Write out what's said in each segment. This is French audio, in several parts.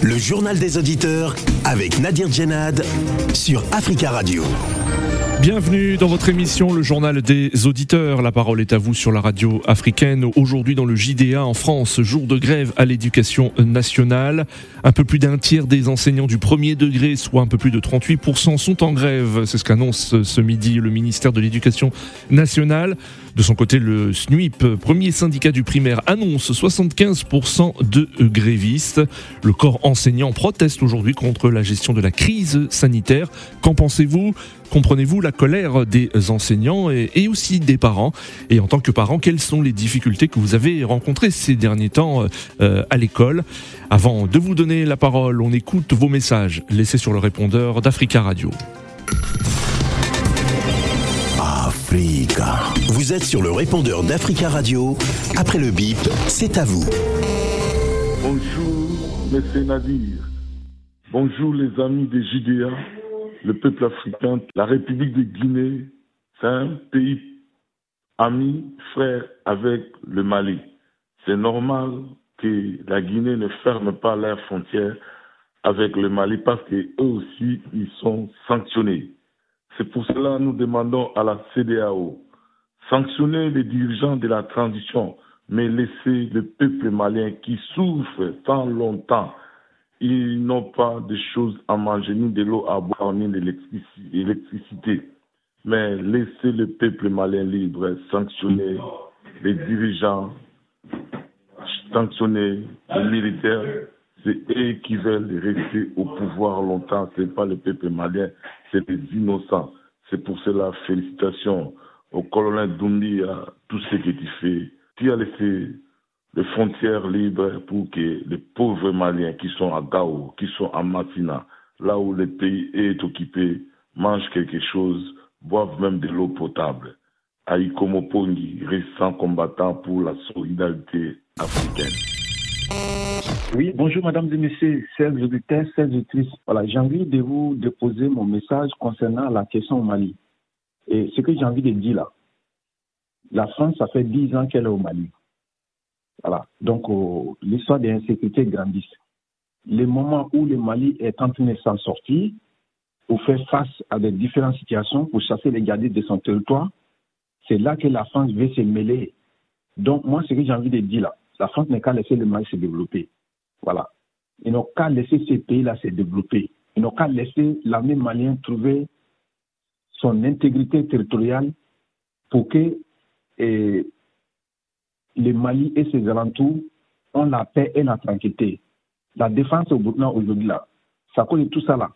Le journal des auditeurs avec Nadir Djenad sur Africa Radio. Bienvenue dans votre émission Le Journal des Auditeurs. La parole est à vous sur la radio africaine. Aujourd'hui dans le JDA en France, jour de grève à l'éducation nationale. Un peu plus d'un tiers des enseignants du premier degré, soit un peu plus de 38%, sont en grève. C'est ce qu'annonce ce midi le ministère de l'Éducation nationale. De son côté, le SNUIP, premier syndicat du primaire, annonce 75% de grévistes. Le corps enseignant proteste aujourd'hui contre la gestion de la crise sanitaire. Qu'en pensez-vous? Comprenez-vous la colère des enseignants et, aussi des parents? Et en tant que parent, quelles sont les difficultés que vous avez rencontrées ces derniers temps euh, à l'école? Avant de vous donner la parole, on écoute vos messages laissés sur le répondeur d'Africa Radio. Vous êtes sur le répondeur d'Africa Radio. Après le bip, c'est à vous. Bonjour, M. Nadir. Bonjour les amis des JDA le peuple africain, la République de Guinée, c'est un pays ami, frère avec le Mali. C'est normal que la Guinée ne ferme pas leurs frontières avec le Mali parce qu'eux aussi, ils sont sanctionnés. C'est pour cela que nous demandons à la CDAO sanctionner les dirigeants de la transition, mais laisser le peuple malien qui souffre tant longtemps ils n'ont pas de choses à manger, ni de l'eau à boire, ni de l'électricité. Mais laissez le peuple malien libre, sanctionner les dirigeants, sanctionner les militaires. C'est eux qui veulent rester au pouvoir longtemps. Ce n'est pas le peuple malien, c'est les innocents. C'est pour cela, félicitations au colonel Doumbia, tout ce que tu fais. Tu as laissé les frontières libres pour que les pauvres Maliens qui sont à Gao, qui sont à Matina, là où le pays est occupé, mangent quelque chose, boivent même de l'eau potable. Aïkomo Pongi, récent combattant pour la solidarité africaine. Oui, bonjour mesdames et messieurs, chers auditeurs, chers auditrices. Voilà, j'ai envie de vous déposer mon message concernant la question au Mali. Et ce que j'ai envie de dire là, la France, ça fait dix ans qu'elle est au Mali. Voilà. Donc, euh, l'histoire de l'insécurité grandit. Le moment où le Mali est en train de s'en sortir, pour faire face à des différentes situations, pour chasser les gardiens de son territoire, c'est là que la France veut se mêler. Donc, moi, ce que j'ai envie de dire là, la France n'a qu'à laisser le Mali se développer. Voilà. Ils n'ont qu'à laisser ces pays-là se développer. Ils n'ont qu'à laisser l'armée malienne trouver son intégrité territoriale pour que et, le Mali et ses alentours ont la paix et la tranquillité. La défense au Burkina aujourd'hui, ça de tout ça là.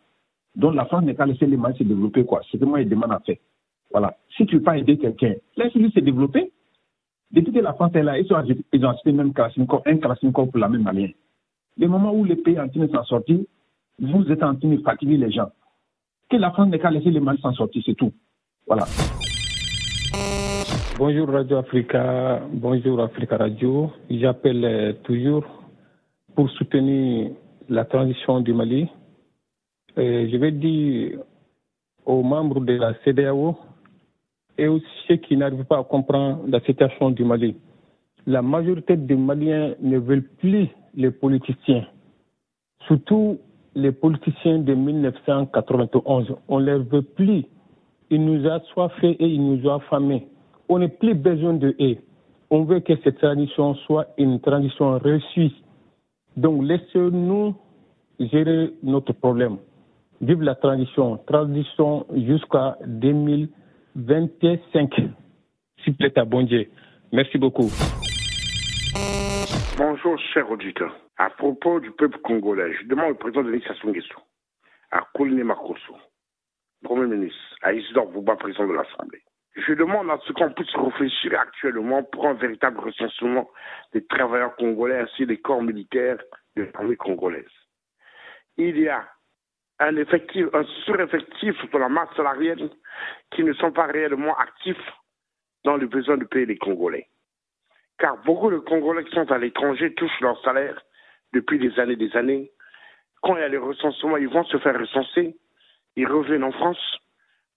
Donc la France n'est qu'à laisser le Mali se développer, quoi. C'est moi, il demande à faire. Voilà. Si tu ne veux pas aider quelqu'un, laisse-lui se développer. Depuis que la France est là, ils, ont, acheté même un Kalashnikov pour la même manière. Le moment où les pays en train de s'en sortir, vous êtes en train de fatiguer les gens. La France n'est qu'à laisser le Mali s'en sortir, c'est tout. Voilà. Bonjour Radio Africa, bonjour Africa Radio. J'appelle euh, toujours pour soutenir la transition du Mali. je vais dire aux membres de la CDAO et aussi ceux qui n'arrivent pas à comprendre la situation du Mali. La majorité des Maliens ne veulent plus les politiciens, surtout les politiciens de 1991. On ne les veut plus. Ils nous ont soifés et ils nous ont affamés on n'a plus besoin de eux. On veut que cette transition soit une transition réussie. Donc laissez-nous gérer notre problème. Vive la transition. Transition jusqu'à 2025. S'il plaît à bon. Merci beaucoup. Bonjour, cher auditeur. À propos du peuple congolais, je demande au président de l'initiation Nguesso, à Kouliné Makoso, Premier ministre, à Isidore Bouba, président de l'Assemblée, je demande à ce qu'on puisse réfléchir actuellement pour un véritable recensement des travailleurs congolais ainsi des corps militaires de l'armée congolaise. Il y a un effectif, un sureffectif sur la masse salariale qui ne sont pas réellement actifs dans les besoins du pays des Congolais. Car beaucoup de Congolais qui sont à l'étranger touchent leur salaire depuis des années et des années. Quand il y a les recensements, ils vont se faire recenser, ils reviennent en France,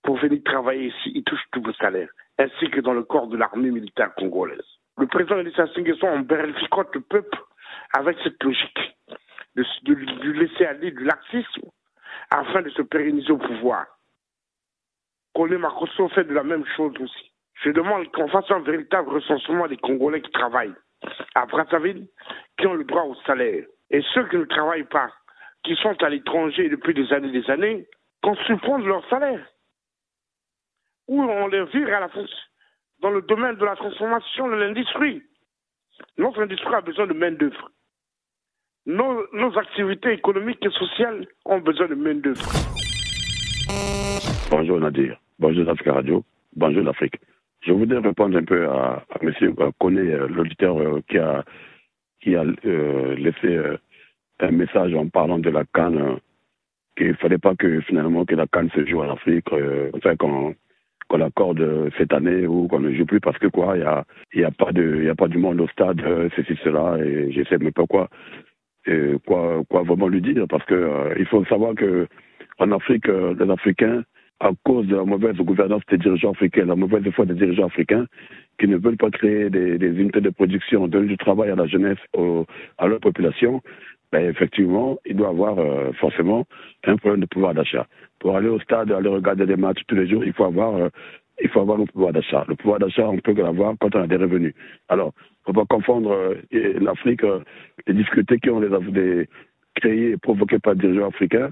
pour venir travailler ici, ils touchent tout le salaire, ainsi que dans le corps de l'armée militaire congolaise. Le président Elisa Nguesso en vérifiant le peuple avec cette logique. du laisser aller, du laxisme, afin de se pérenniser au pouvoir. Colin Makosso fait de la même chose aussi. Je demande qu'on fasse un véritable recensement des Congolais qui travaillent à Brazzaville, qui ont le droit au salaire. Et ceux qui ne travaillent pas, qui sont à l'étranger depuis des années et des années, qu'on supprime leur salaire. Ou on les vire à la dans le domaine de la transformation de l'industrie. Notre industrie a besoin de main-d'œuvre. Nos, activités économiques et sociales ont besoin de main-d'œuvre. Bonjour Nadir. Bonjour Africa Radio. Bonjour l'Afrique. Je voudrais répondre un peu à, à M. Koné, euh, l'auditeur euh, qui a, euh, laissé un message en parlant de la Cannes, qu'il ne fallait pas que finalement que la Cannes se joue en Afrique, enfin qu'on qu'on l'accorde cette année ou qu'on ne joue plus parce que quoi, il n'y a, y a, pas a pas du monde au stade, ceci, cela, et je sais même pas quoi, quoi, vraiment lui dire parce que il faut savoir que en Afrique, les Africains, à cause de la mauvaise gouvernance des dirigeants africains, la mauvaise foi des dirigeants africains qui ne veulent pas créer des, unités de production, donner du travail à la jeunesse, à leur population, ben effectivement, il doit avoir euh, forcément un problème de pouvoir d'achat. Pour aller au stade, aller regarder des matchs tous les jours, il faut avoir, euh, il faut avoir le pouvoir d'achat. Le pouvoir d'achat, on peut l'avoir quand on a des revenus. Alors, il ne faut pas confondre euh, l'Afrique, les difficultés qui ont des, créées et provoquées par les dirigeants africains euh,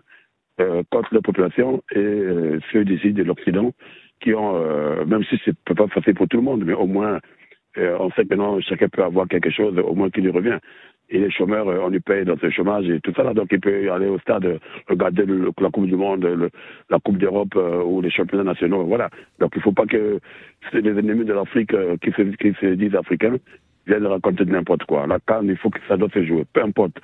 contre la population et euh, ceux d'ici, de l'Occident, qui ont, euh, même si c'est peut pas facile pour tout le monde, mais au moins, on sait que non, chacun peut avoir quelque chose, au moins qui lui revient. Et les chômeurs, on lui paye dans ce chômage et tout ça là, donc il peut aller au stade, regarder la Coupe du Monde, la Coupe d'Europe ou les championnats nationaux, voilà. Donc il ne faut pas que les ennemis de l'Afrique qui, se, qui se disent africains viennent raconter n'importe quoi. La canne, il faut que ça doit se jouer, peu importe.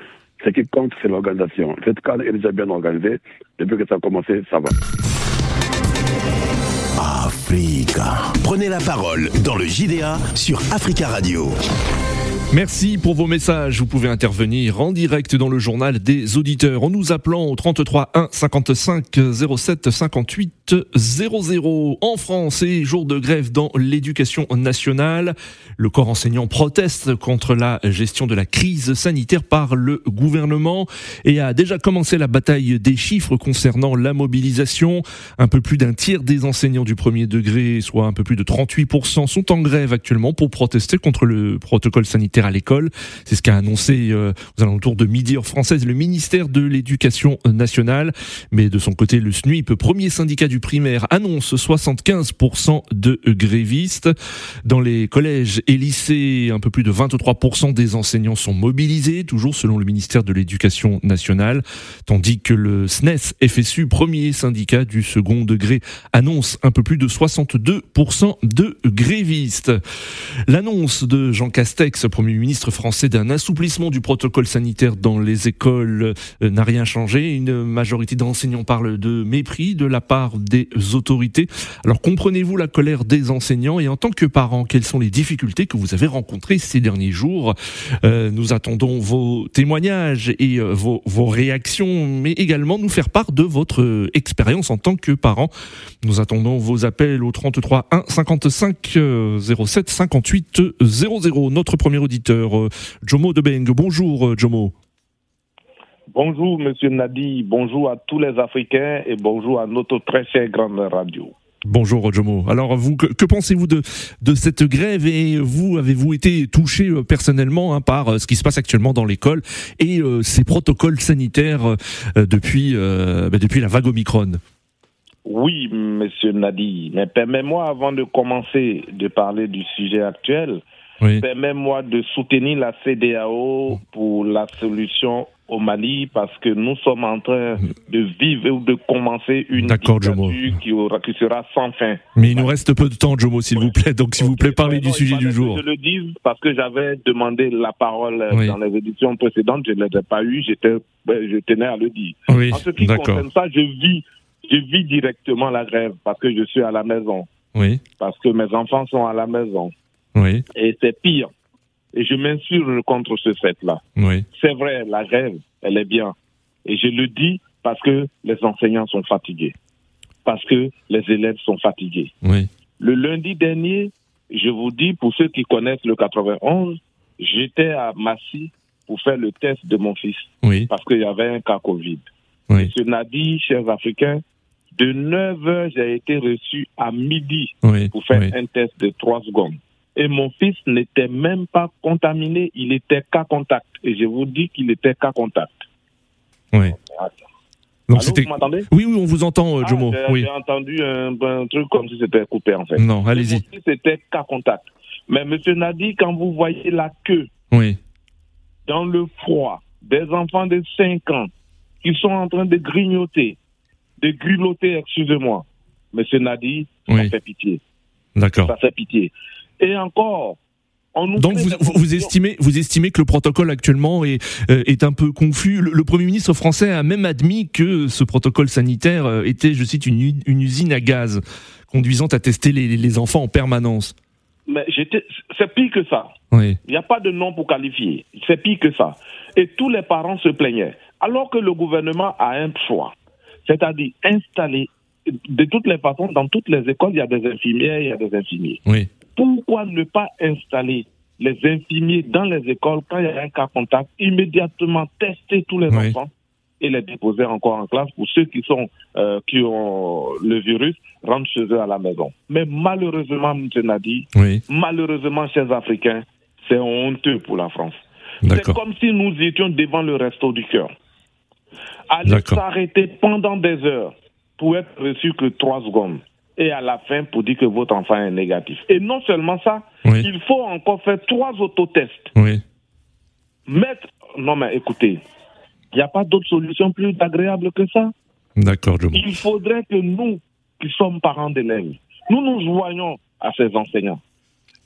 Ce qui compte, c'est l'organisation. Cette canne est déjà bien organisée. Depuis que ça a commencé, ça va. Africa. Prenez la parole dans le JDA sur Africa Radio. Merci pour vos messages. Vous pouvez intervenir en direct dans le journal des auditeurs en nous appelant au 33 1 55 07 58 00. En France et jour de grève dans l'éducation nationale. Le corps enseignant proteste contre la gestion de la crise sanitaire par le gouvernement et a déjà commencé la bataille des chiffres concernant la mobilisation. Un peu plus d'un tiers des enseignants du premier degré, soit un peu plus de 38%, sont en grève actuellement pour protester contre le protocole sanitaire à l'école. C'est ce qu'a annoncé euh, aux alentours de midi heure française le ministère de l'Éducation nationale. Mais de son côté, le SNUIP, premier syndicat du primaire, annonce 75% de grévistes. Dans les collèges et lycées, un peu plus de 23% des enseignants sont mobilisés, toujours selon le ministère de l'Éducation nationale, tandis que le SNES FSU, premier syndicat du second degré, annonce un peu plus de 62% de grévistes. L'annonce de Jean Castex, premier ministre français d'un assouplissement du protocole sanitaire dans les écoles euh, n'a rien changé. Une majorité d'enseignants parle de mépris de la part des autorités. Alors comprenez-vous la colère des enseignants? Et en tant que parents, quelles sont les difficultés que vous avez rencontrées ces derniers jours? Euh, Nous attendons vos témoignages et euh, vos, réactions, mais également nous faire part de votre expérience en tant que parent. Nous attendons vos appels au 33 1 55 07 58 00. Notre premier auditeur euh, Jomo Debeng. Bonjour euh, Jomo. Bonjour Monsieur Nadi, bonjour à tous les Africains et bonjour à notre très chère grande radio. Bonjour Jomo. Alors vous, que, pensez-vous de, de cette grève et vous avez-vous été touché euh, personnellement hein, par ce qui se passe actuellement dans l'école et ces protocoles sanitaires depuis, bah, depuis la vague Omicron? Oui, Monsieur Nadi, mais permettez-moi avant de commencer de parler du sujet actuel, Permets-moi de soutenir la CDAO pour la solution au Mali parce que nous sommes en train de vivre ou de commencer une dictature qui, aura, qui sera sans fin. Mais il nous reste peu de temps, Jomo, s'il vous plaît. Donc, s'il vous plaît, parlez du sujet du jour. je le dis parce que j'avais demandé la parole dans les éditions précédentes. Je ne l'ai pas eu. J'étais, ben, je tenais à le dire. en ce qui concerne ça, je vis, je vis directement la grève parce que je suis à la maison. Oui. Parce que mes enfants sont à la maison. Et c'est pire. Et je m'insurge contre ce fait-là. Oui. C'est vrai, la grève, elle est bien. Et je le dis parce que les enseignants sont fatigués. Parce que les élèves sont fatigués. Oui. Le lundi dernier, je vous dis, pour ceux qui connaissent le 91, j'étais à Massy pour faire le test de mon fils. Oui. Parce qu'il y avait un cas Covid. Oui. Monsieur Nadi, chers Africains, de 9 heures, j'ai été reçu à midi Oui. pour faire oui. un test de 3 secondes. Et mon fils n'était même pas contaminé, il était cas contact. Et je vous dis qu'il était cas contact. oui. Donc Allô, vous m'entendez? Oui, oui, on vous entend, euh, Ah, Jomo. j'ai- Oui. J'ai entendu un, un truc comme si c'était coupé en fait. Non, allez-y. C'était cas contact. Mais Monsieur Nadi, quand vous voyez la queue Oui. dans le froid des enfants de 5 ans qui sont en train de grignoter, de grignoter, excusez-moi, Monsieur Nadi, ça fait pitié. D'accord. Ça fait pitié. Et encore, on nous Donc vous, vous, estimez vous estimez que le protocole actuellement est euh, est un peu confus. Le, le premier ministre français a même admis que ce protocole sanitaire euh, était, je cite, une, une usine à gaz conduisant à tester les, les enfants en permanence. Mais c'est pire que ça. Oui. Il n'y a pas de nom pour qualifier. C'est pire que ça. Et tous les parents se plaignaient. Alors que le gouvernement a un choix, c'est-à-dire installer, de toutes les façons, dans toutes les écoles, il y a des infirmières, il y a des infirmiers. Oui. Pourquoi ne pas installer les infirmiers dans les écoles quand il y a un cas contact, immédiatement tester tous les Oui. enfants et les déposer encore en classe pour ceux qui sont euh, qui ont le virus rentrent chez eux à la maison. Mais malheureusement, M. Nadi, Oui. malheureusement, chers Africains, c'est honteux pour la France. C'est comme si nous étions devant le resto du cœur. Aller s'arrêter pendant des heures pour être reçu que trois secondes. Et à la fin, pour dire que votre enfant est négatif. Et non seulement ça, Oui. il faut encore faire trois autotests. Oui. Mettre. Non, mais écoutez, il n'y a pas d'autre solution plus agréable que ça. D'accord, Jomo. Il faudrait que nous, qui sommes parents d'élèves, nous nous joignons à ces enseignants.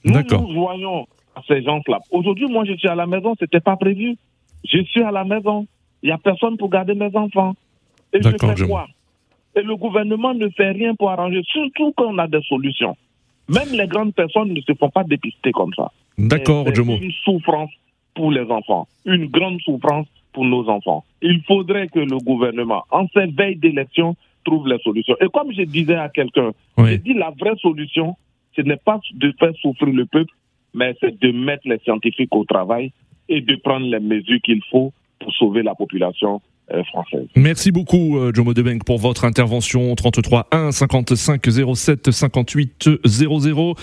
Nous D'accord. nous joignons à ces gens-là. Aujourd'hui, moi, je suis à la maison, c'était pas prévu. Je suis à la maison. Il n'y a personne pour garder mes enfants. Et je fais je quoi? Et le gouvernement ne fait rien pour arranger, surtout quand on a des solutions. Même les grandes personnes ne se font pas dépister comme ça. D'accord, C'est Jomo. une souffrance pour les enfants, une grande souffrance pour nos enfants. Il faudrait que le gouvernement, en ces veilles d'élection, trouve les solutions. Et comme je disais à quelqu'un, Oui. j'ai dit la vraie solution, ce n'est pas de faire souffrir le peuple, mais c'est de mettre les scientifiques au travail et de prendre les mesures qu'il faut pour sauver la population française. Merci beaucoup, euh, Jomo Debenck, pour votre intervention. 33 1 55 07 58 00.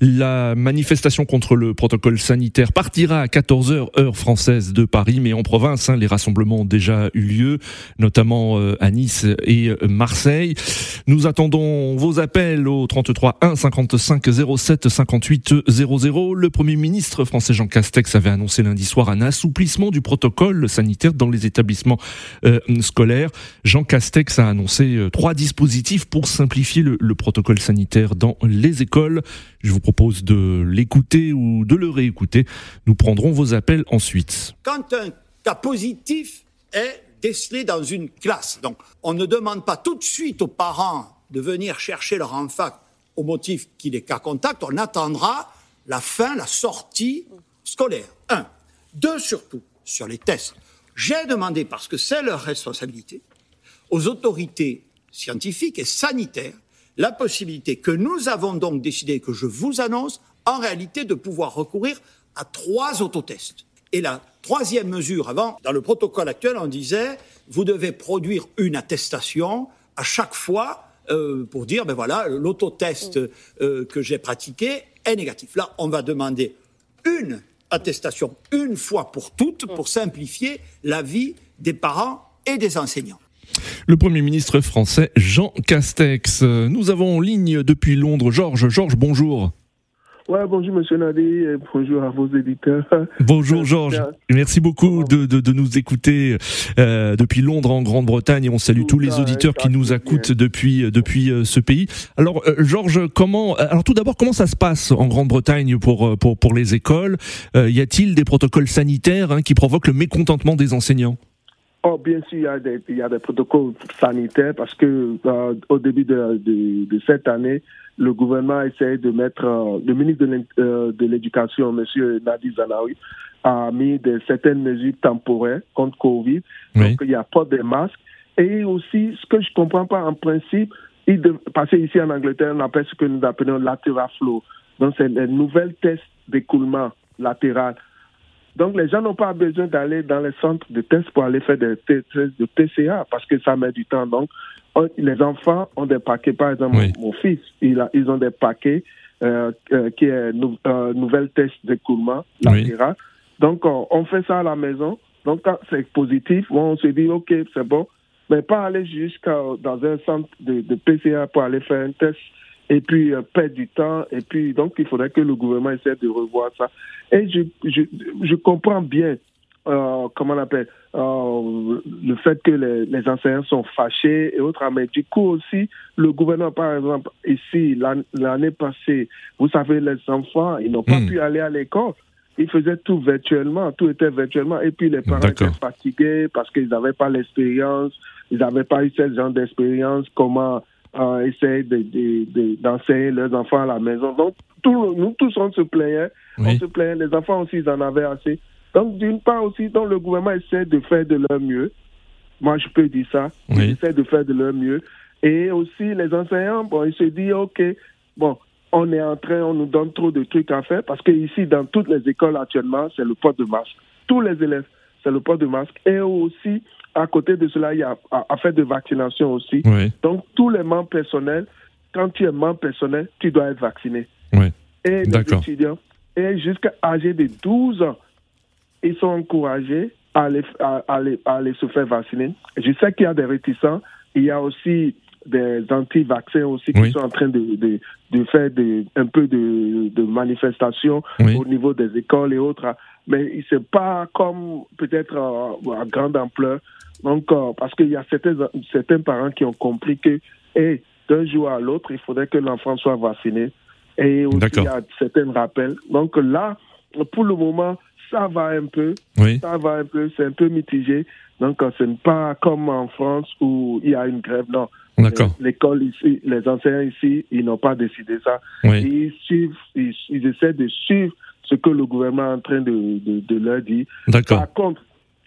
La manifestation contre le protocole sanitaire partira à 14h heure française de Paris, mais en province, hein, les rassemblements ont déjà eu lieu, notamment euh, à Nice et euh, Marseille. Nous attendons vos appels au 33 1 55 07 58 00. Le Premier ministre français Jean Castex avait annoncé lundi soir un assouplissement du protocole sanitaire dans les établissements euh, scolaire. Jean Castex a annoncé euh, trois dispositifs pour simplifier le, le protocole sanitaire dans les écoles. Je vous propose de l'écouter ou de le réécouter. Nous prendrons vos appels ensuite. quand un cas positif est décelé dans une classe. Donc, on ne demande pas tout de suite aux parents de venir chercher leur enfant au motif qu'il est cas contact. On attendra la fin, la sortie scolaire. Un. Deux, surtout, sur les tests. J'ai demandé, parce que c'est leur responsabilité, aux autorités scientifiques et sanitaires la possibilité que nous avons donc décidé, que je vous annonce, en réalité de pouvoir recourir à trois autotests. Et la troisième mesure, avant, dans le protocole actuel, on disait, vous devez produire une attestation à chaque fois euh, pour dire, ben voilà, l'autotest euh, que j'ai pratiqué est négatif. Là, on va demander une attestation une fois pour toutes pour simplifier la vie des parents et des enseignants. Le Premier ministre français Jean Castex. Nous avons en ligne depuis Londres Georges. Georges, bonjour. Ouais, bonjour Monsieur Nadi et bonjour à vos éditeurs. Bonjour Georges. Merci beaucoup de, de, de nous écouter euh, depuis Londres en Grande-Bretagne et on salue tous les auditeurs qui nous écoutent depuis depuis euh, ce pays. Alors euh, Georges, comment alors tout d'abord comment ça se passe en Grande-Bretagne pour euh, pour pour les écoles? Euh, Y a-t-il des protocoles sanitaires hein, qui provoquent le mécontentement des enseignants? Oh, bien sûr, il y, a des, il y a des protocoles sanitaires parce que euh, au début de, de, de, cette année, le gouvernement a essayé de mettre, euh, le ministre de l'Éducation, M. Nadi Zanawi, a mis de, certaines mesures temporaires contre Covid. Oui. Donc, il n'y a pas de masques. Et aussi, ce que je ne comprends pas en principe, il de, parce que ici en Angleterre, on appelle ce que nous appelons lateral flow. Donc, c'est les nouvelles tests d'écoulement latéral Donc, les gens n'ont pas besoin d'aller dans les centres de tests pour aller faire des tests de TCA parce que ça met du temps. Donc, les enfants ont des paquets. Par exemple, mon, fils, il a, ils ont des paquets euh, euh, qui est euh, nouvelle test d'écoulement latéral. Donc, on, fait ça à la maison. Donc, quand c'est positif, on se dit, OK, c'est bon. Mais pas aller jusqu'à dans un centre de, de PCA pour aller faire un test et puis euh, perdre du temps. Et puis, donc, il faudrait que le gouvernement essaie de revoir ça. Et je, je, je comprends bien, euh, comment on appelle, euh, le fait que les, les, enseignants sont fâchés et autres. Mais du coup aussi, le gouvernement, par exemple, ici, l'année passée, vous savez, les enfants, ils n'ont pas hmm. pu aller à l'école. Ils faisaient tout virtuellement, tout était virtuellement. Et puis les parents étaient fatigués parce qu'ils n'avaient pas l'expérience, ils n'avaient pas eu ce genre d'expérience, comment euh, essayer d'enseigner de, leurs enfants à la maison. Donc, nous tous, on se plaignait. On se plaignait. Les enfants aussi, ils en avaient assez. Donc, d'une part aussi, donc, le gouvernement essaie de faire de leur mieux. Moi, je peux dire ça. Ils essaient de faire de leur mieux. Et aussi, les enseignants, bon, ils se disent, OK, bon, on est en train, on nous donne trop de trucs à faire parce que ici, dans toutes les écoles actuellement, c'est le port de masque. Tous les élèves, c'est le port de masque. Et aussi, à côté de cela, il y a affaire de vaccination aussi. Donc, tous les membres personnels, quand tu es membre personnel, tu dois être vacciné. Et les étudiants, et jusqu'à âgé de 12 ans, ils sont encouragés à aller, à, aller, se faire vacciner. Je sais qu'il y a des réticents. Il y a aussi des anti-vaccins aussi qui sont en train de, de, de faire un peu de, de manifestations au niveau des écoles et autres. Mais c'est pas comme peut-être euh, à grande ampleur. Donc, euh, parce qu'il y a certains, certains parents qui ont compris que d'un jour à l'autre, il faudrait que l'enfant soit vacciné. Et aussi, il y a certains rappels. Donc là, pour le moment, ça va un peu. Ça va un peu, c'est un peu mitigé. Donc, euh, ce n'est pas comme en France où il y a une grève. Non. L'école ici, les enseignants ici, ils n'ont pas décidé ça. Ils, suivent, ils, essaient de suivre ce que le gouvernement est en train de, de, leur dire. Par contre,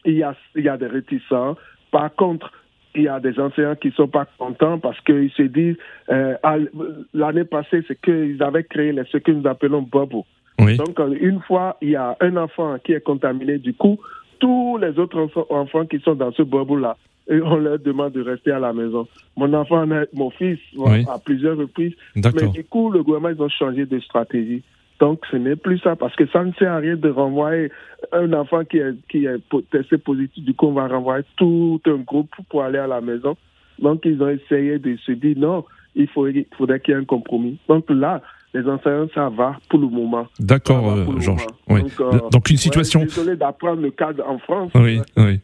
il y a, il y a des réticents. Par contre, il y a des enseignants qui ne sont pas contents parce qu'ils se disent, euh, l'année passée, c'est qu'ils avaient créé ce que nous appelons Donc, une fois, il y a un enfant qui est contaminé, du coup, tous les autres enfants qui sont dans ce bubble-là, on leur demande de rester à la maison. Mon enfant, mon fils, à plusieurs reprises. Mais du coup, le gouvernement, ils ont changé de stratégie. Donc, ce n'est plus ça, parce que ça ne sert à rien de renvoyer un enfant qui est, qui est testé positif. Du coup, on va renvoyer tout un groupe pour aller à la maison. Donc, ils ont essayé de se dire non, il, faut, il faudrait qu'il y ait un compromis. Donc là, les enseignants, ça va pour le moment. D'accord, euh, Georges. Oui. Donc, euh, Donc, une situation. désolé d'apprendre le cadre en France. Oui, oui.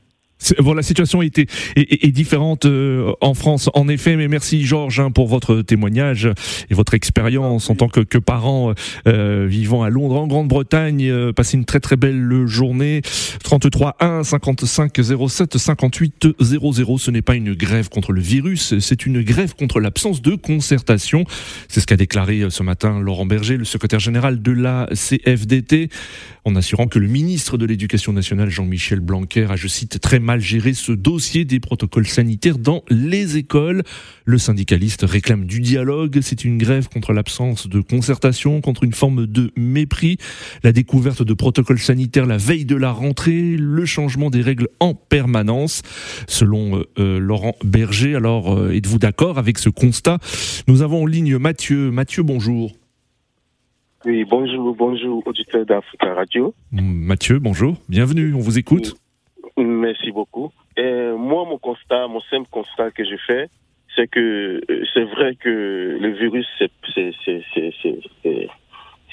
Bon, la situation est, est, différente euh, en France, en effet. Mais merci Georges hein, pour votre témoignage et votre expérience en tant que, que parent euh, vivant à Londres, en Grande-Bretagne. Euh, passez une très très belle journée. 33 1 55 07 58 00. Ce n'est pas une grève contre le virus, c'est une grève contre l'absence de concertation. C'est ce qu'a déclaré euh, ce matin Laurent Berger, le secrétaire général de la CFDT, en assurant que le ministre de l'Éducation nationale Jean-Michel Blanquer a, je cite, très mal gérer ce dossier des protocoles sanitaires dans les écoles. Le syndicaliste réclame du dialogue. C'est une grève contre l'absence de concertation, contre une forme de mépris. La découverte de protocoles sanitaires la veille de la rentrée, le changement des règles en permanence. Selon euh, Laurent Berger, alors euh, êtes-vous d'accord avec ce constat? Nous avons en ligne Mathieu. Mathieu, bonjour. Oui, bonjour, bonjour, auditeur d'Africa Radio. Mathieu, bonjour, bienvenue, on vous écoute. Merci beaucoup. Et moi, mon constat, mon simple constat que je fais, c'est que euh, c'est vrai que le virus, c'est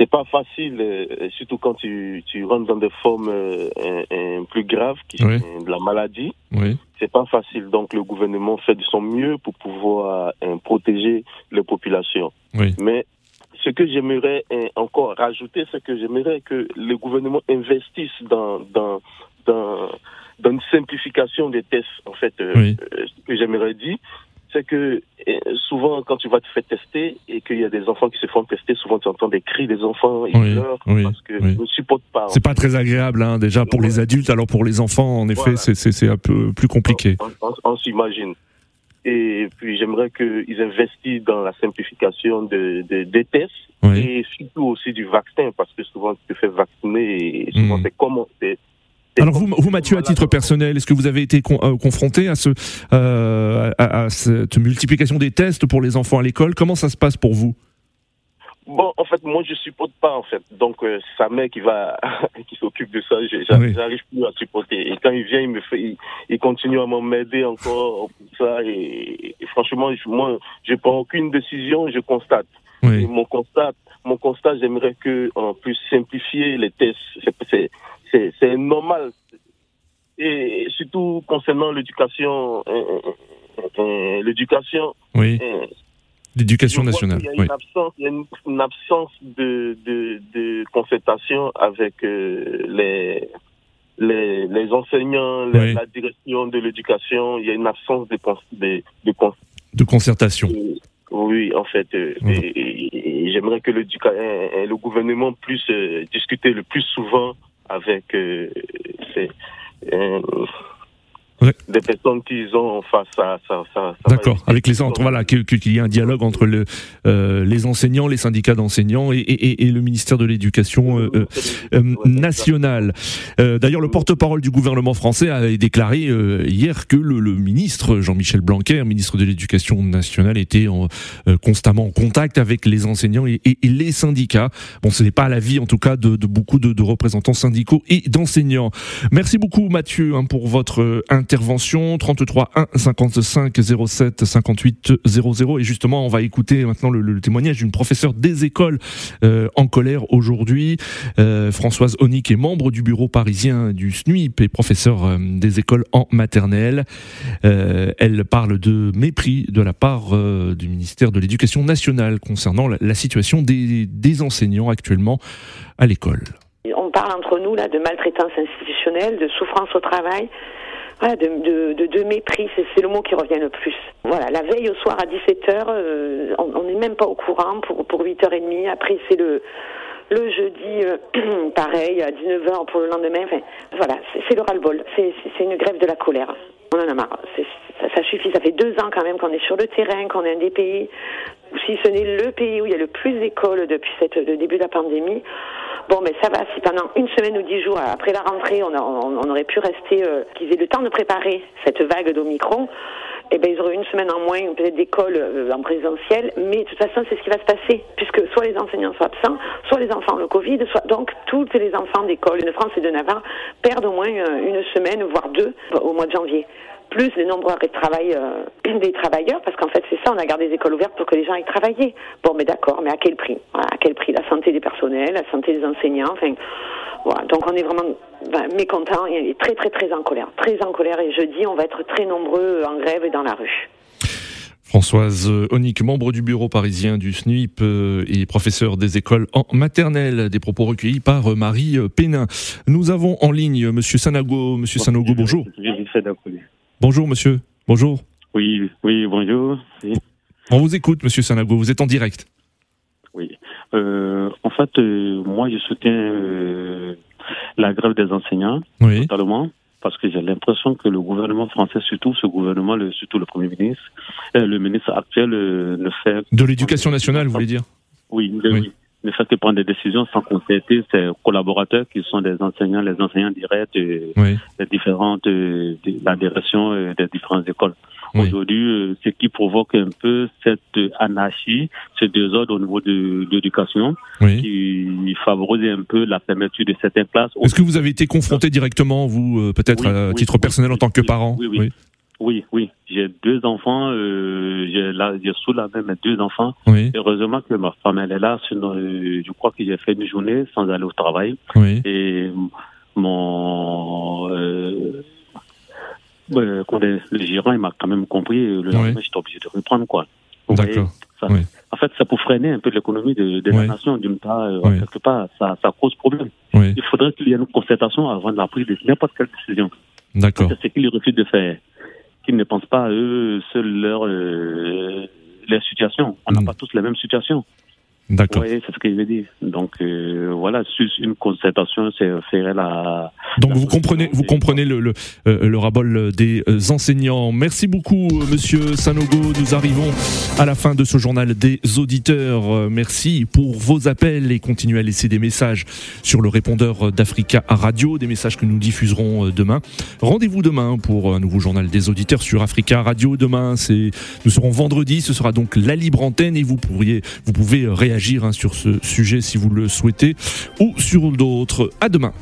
pas facile, euh, surtout quand tu, tu rentres dans des formes euh, plus graves, qui sont de la maladie. Oui. C'est pas facile. Donc le gouvernement fait de son mieux pour pouvoir protéger les populations. Oui. Mais ce que j'aimerais encore rajouter, c'est que j'aimerais que le gouvernement investisse dans, dans, dans dans une simplification des tests, en fait, euh, euh, ce que j'aimerais dire, c'est que euh, souvent, quand tu vas te faire tester et qu'il y a des enfants qui se font tester, souvent tu entends des cris des enfants, ils pleurent parce qu'ils ne supportent pas. C'est pas très agréable, hein, déjà pour les adultes, alors pour les enfants, en effet, c'est un peu plus compliqué. On, s'imagine. Et puis j'aimerais qu'ils investissent dans la simplification de, des tests et surtout aussi du vaccin, parce que souvent tu te fais vacciner et souvent hmm. c'est comment alors vous, vous, Mathieu, à titre personnel, est-ce que vous avez été euh, confronté à, ce, euh, à, cette multiplication des tests pour les enfants à l'école? Comment ça se passe pour vous? Bon, en fait, moi, je supporte pas, en fait. Donc, euh, sa mère qui va, qui s'occupe de ça. J'arrive plus à supporter. Et quand il vient, il me fait, il, continue à m'aider encore pour ça. Et, franchement, moi, je prends aucune décision, je constate. mon constat, mon constat, j'aimerais que on puisse simplifier les tests. C'est normal. Et surtout concernant l'éducation, euh, euh, l'éducation. Oui. L'éducation nationale. Il y a une, absence, il y a une, absence, de, de, de concertation avec euh, les, les, les, enseignants, la direction de l'éducation. Il y a une absence de, de, de, de concertation. Oui, en fait. Euh, et, j'aimerais que le, euh, le gouvernement puisse discuter le plus souvent avec ces, des personnes qui ont face à ça. ça, D'accord, avec les centres, voilà, qu'il y ait un dialogue entre le, euh, les enseignants, les syndicats d'enseignants et, et, et, le ministère de l'Éducation euh, euh, nationale. D'ailleurs, le porte-parole du gouvernement français a déclaré hier que le, le ministre Jean-Michel Blanquer, ministre de l'Éducation nationale, était en, constamment en contact avec les enseignants et, les syndicats. Bon, ce n'est pas l'avis, en tout cas, de, de beaucoup de, de, représentants syndicaux et d'enseignants. Merci beaucoup, Mathieu, hein, pour votre intervention 33 1 55 07 58 00 et justement on va écouter maintenant le, témoignage d'une professeure des écoles euh, en colère aujourd'hui. Euh, Françoise Onic est membre du bureau parisien du SNUIP et professeure euh, des écoles en maternelle. Elle parle de mépris de la part du ministère de l'Éducation nationale concernant la, situation des, des enseignants actuellement à l'école. On parle entre nous là de maltraitance institutionnelle, de souffrance au travail de, de, de, mépris, c'est le mot qui revient le plus. Voilà, la veille au soir à 17h, euh, on n'est même pas au courant pour, pour 8h30. Après, c'est le, le jeudi, euh, pareil, à 19h pour le lendemain. Enfin, voilà, c'est le ras-le-bol. C'est une grève de la colère. On en a marre. Ça, suffit. Ça fait deux ans quand même qu'on est sur le terrain, qu'on est un des pays, si ce n'est le pays où il y a le plus d'écoles depuis cette, le début de la pandémie. Bon, mais ça va, si pendant une semaine ou dix jours après la rentrée, on, on, aurait pu rester, euh, qu'ils aient le temps de préparer cette vague d'Omicron, eh ben, ils auraient une semaine en moins, peut-être d'école euh, en présentiel, mais de toute façon, c'est ce qui va se passer, puisque soit les enseignants sont absents, soit les enfants ont le Covid, soit donc tous les enfants d'école de France et de Navarre perdent au moins euh, une semaine, voire deux, au mois de janvier plus les nombreux arrêts de travail euh, des travailleurs, parce qu'en fait c'est ça, on a gardé les écoles ouvertes pour que les gens aillent travailler. Bon, mais d'accord, mais à quel prix? À quel prix? La santé des personnels, la santé des enseignants, enfin... Voilà, donc on est vraiment ben, mécontent et très très très en colère. Très en colère et jeudi on va être très nombreux en grève et dans la rue. Françoise Onic, membre du bureau parisien du SNUIP euh, et professeur des écoles en maternelle, des propos recueillis par Marie Pénin. Nous avons en ligne Monsieur Sanogo. Monsieur Sanogo, bonjour. Bonjour monsieur. Bonjour. Oui, oui, bonjour. On vous écoute, monsieur Sanago, vous êtes en direct. Oui. Euh, en fait, euh, moi, je soutiens euh, la grève des enseignants, totalement, parce que j'ai l'impression que le gouvernement français, surtout ce gouvernement, le, surtout le Premier ministre, le ministre actuel ne fait... De l'éducation nationale, vous voulez dire? Oui, oui ne fait que prendre des décisions sans concerter ses collaborateurs qui sont des enseignants, les enseignants directs des différentes de la direction des différentes écoles. Aujourd'hui, euh, ce qui provoque un peu cette anarchie, ce désordre au niveau de, l'éducation, qui favorise un peu la fermeture de certaines classes. Est-ce que vous avez été confronté directement, vous, euh, peut-être à titre personnel en tant que parent? Oui, oui, oui. J'ai deux enfants. Euh, j'ai là, j'ai sous la main mes deux enfants. Oui. Heureusement que ma femme elle est là. Sinon, euh, je crois que j'ai fait une journée sans aller au travail. Oui. Et mon euh, euh, le gérant, il m'a quand même compris. Le lendemain, j'étais obligé de reprendre quoi. D'accord. En fait, ça peut freiner un peu l'économie de, de la nation. D'une part, quelque part, ça, ça cause problème. Il faudrait qu'il y ait une concertation avant de la prise de n'importe quelle décision. D'accord. C'est ce qu'il refuse de faire qu'ils ne pensent pas à eux, seuls leur, euh, leur situation. On n'a mm. pas tous la même situation. D'accord. Oui, c'est ce que je veux dire. Donc euh, voilà, une concertation, c'est ferait la, Donc vous comprenez, vous comprenez le, le, euh, le rabol des euh, enseignants. Merci beaucoup, Monsieur Sanogo. Nous arrivons à la fin de ce journal des auditeurs. Merci pour vos appels et continuez à laisser des messages sur le répondeur d'Africa Radio, des messages que nous diffuserons demain. Rendez-vous demain pour un nouveau journal des auditeurs sur Africa Radio. Demain, c'est nous serons vendredi. Ce sera donc la libre antenne et vous pourriez, vous pouvez réagir hein, sur ce sujet si vous le souhaitez ou sur d'autres. À demain.